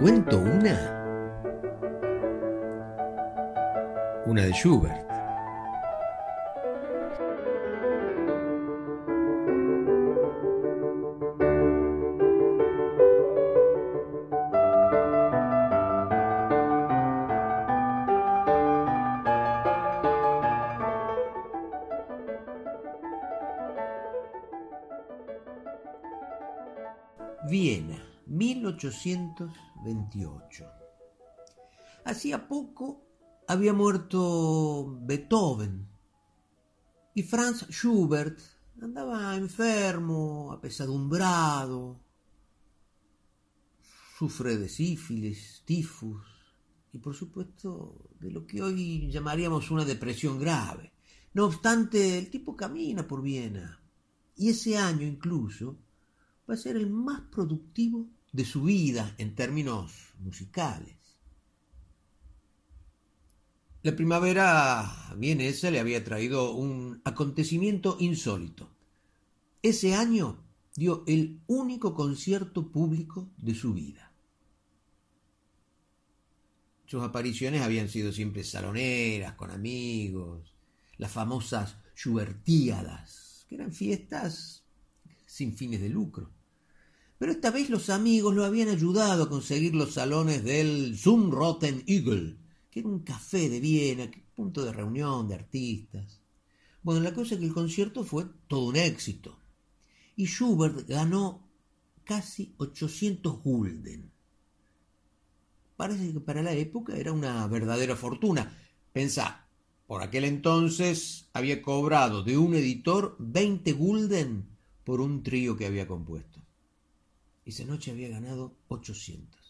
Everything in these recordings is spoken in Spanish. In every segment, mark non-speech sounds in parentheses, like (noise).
cuento una. Una de Schubert. Viena, 1828. Hacía poco había muerto Beethoven y Franz Schubert andaba enfermo, apesadumbrado, sufre de sífilis, tifus y por supuesto de lo que hoy llamaríamos una depresión grave. No obstante, el tipo camina por Viena y ese año incluso va a ser el más productivo de su vida en términos musicales. La primavera vienesa le había traído un acontecimiento insólito. Ese año dio el único concierto público de su vida. Sus apariciones habían sido siempre saloneras, con amigos, las famosas Schubertíadas, que eran fiestas sin fines de lucro. Pero esta vez los amigos lo habían ayudado a conseguir los salones del Zumroten Eagle, que era un café de Viena, punto de reunión de artistas. Bueno, la cosa es que el concierto fue todo un éxito. Y Schubert ganó casi 800 gulden. Parece que para la época era una verdadera fortuna. Pensá, por aquel entonces había cobrado de un editor 20 gulden por un trío que había compuesto. Esa noche había ganado 800.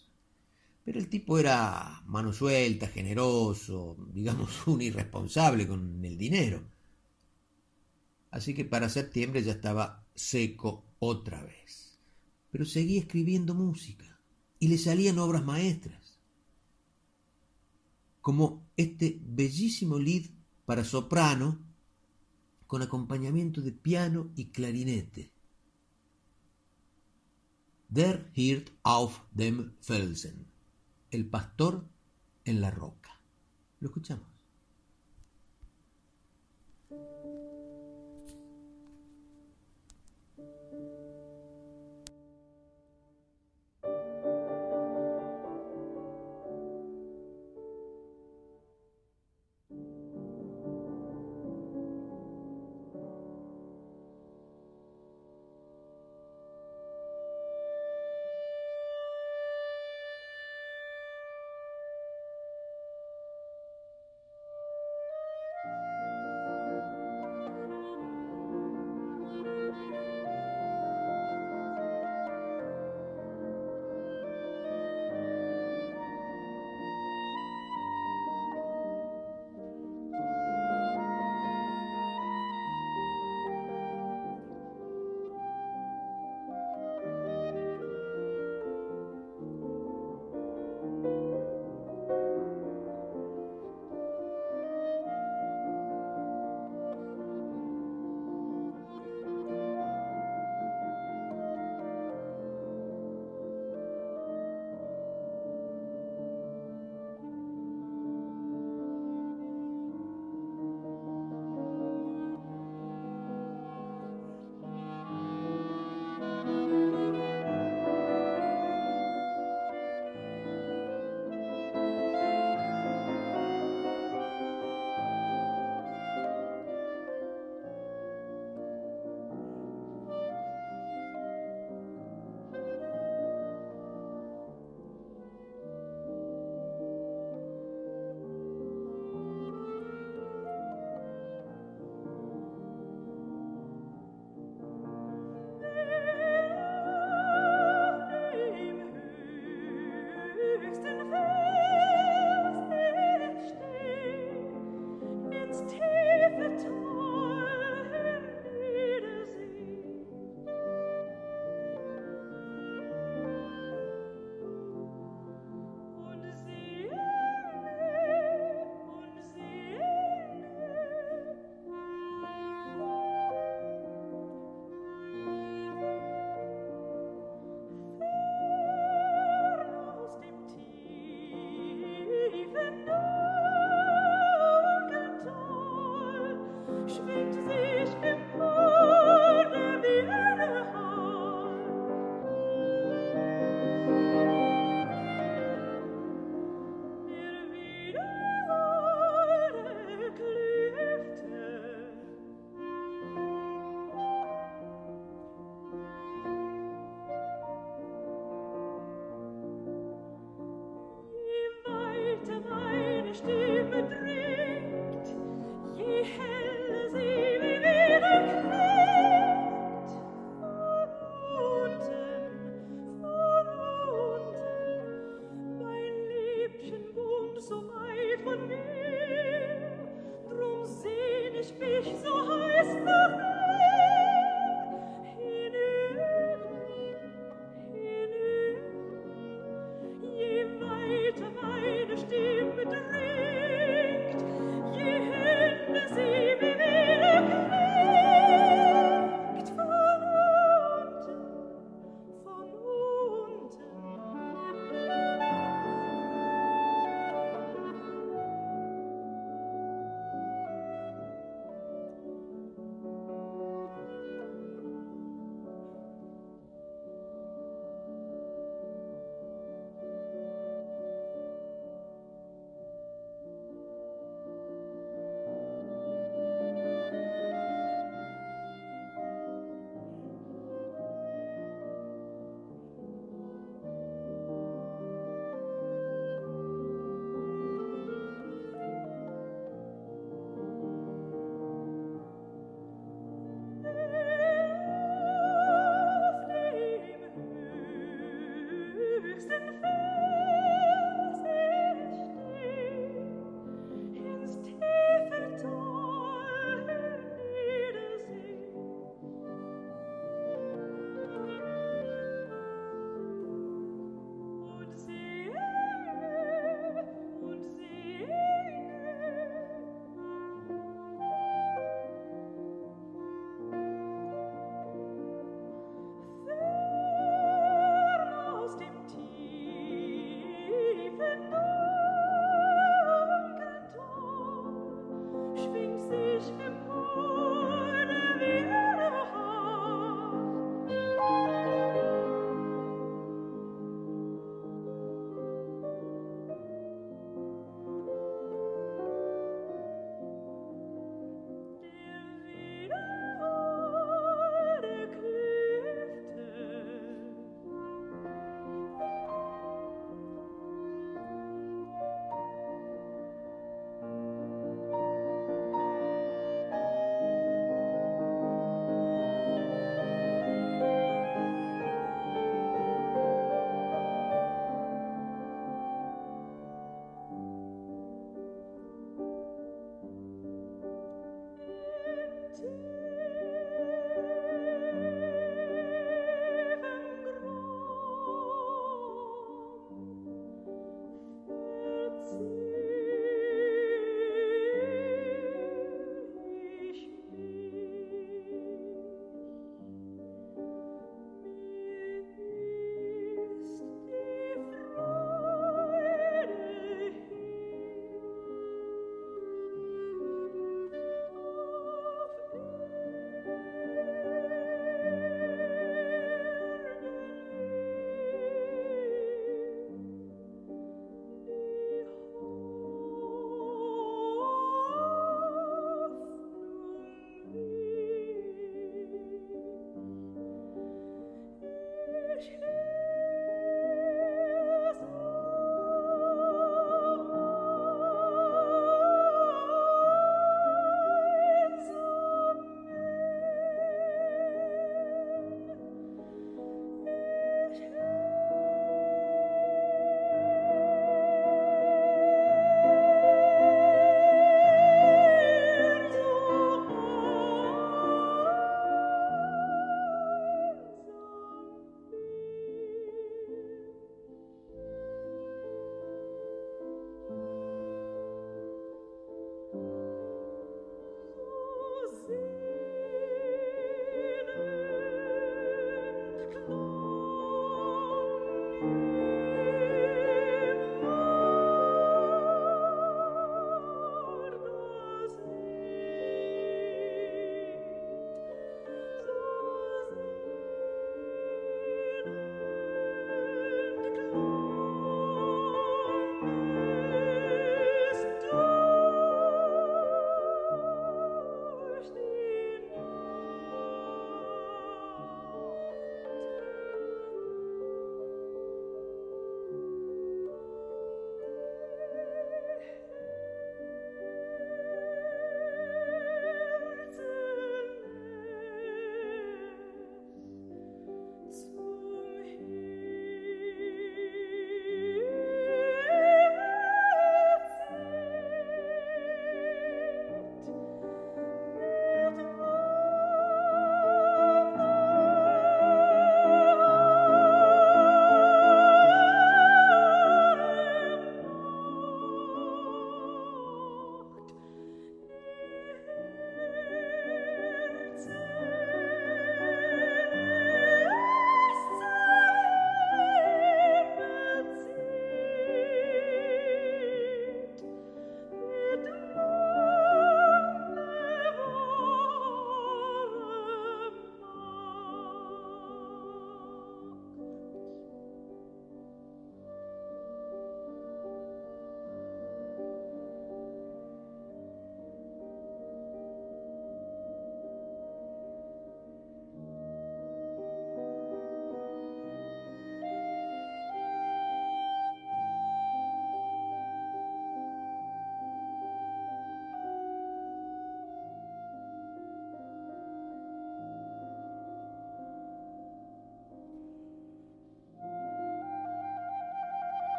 Pero el tipo era mano suelta, generoso, digamos (laughs) un irresponsable con el dinero. Así que para septiembre ya estaba seco otra vez. Pero seguía escribiendo música y le salían obras maestras. Como este bellísimo lead para soprano con acompañamiento de piano y clarinete Der Hirt auf dem Felsen. El pastor en la roca. Lo escuchamos.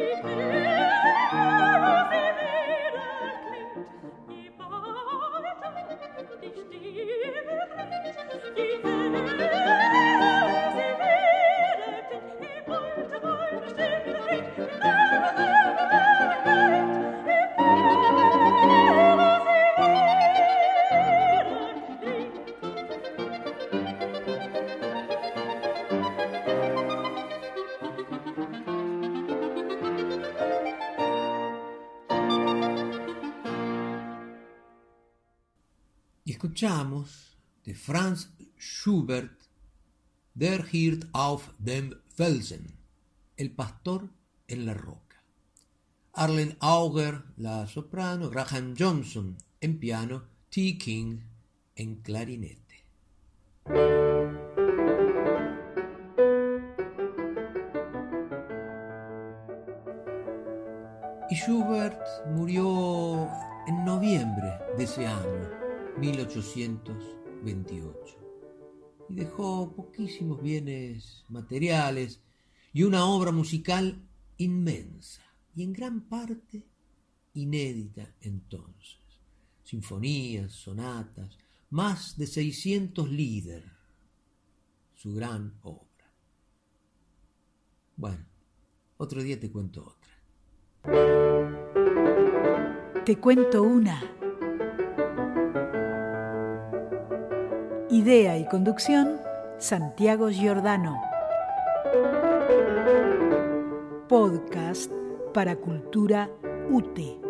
Thank you. Escuchamos de Franz Schubert Der Hirt auf dem Felsen, El pastor en la roca. Arlen Auger, la soprano, Graham Johnson en piano, T. King en clarinete. Y Schubert murió en noviembre de ese año, 1828 y dejó poquísimos bienes materiales y una obra musical inmensa y en gran parte inédita entonces. Sinfonías, sonatas, más de 600 líder, su gran obra. Bueno, otro día te cuento otra. Te cuento una Idea y conducción, Santiago Giordano. Podcast para Cultura UTE.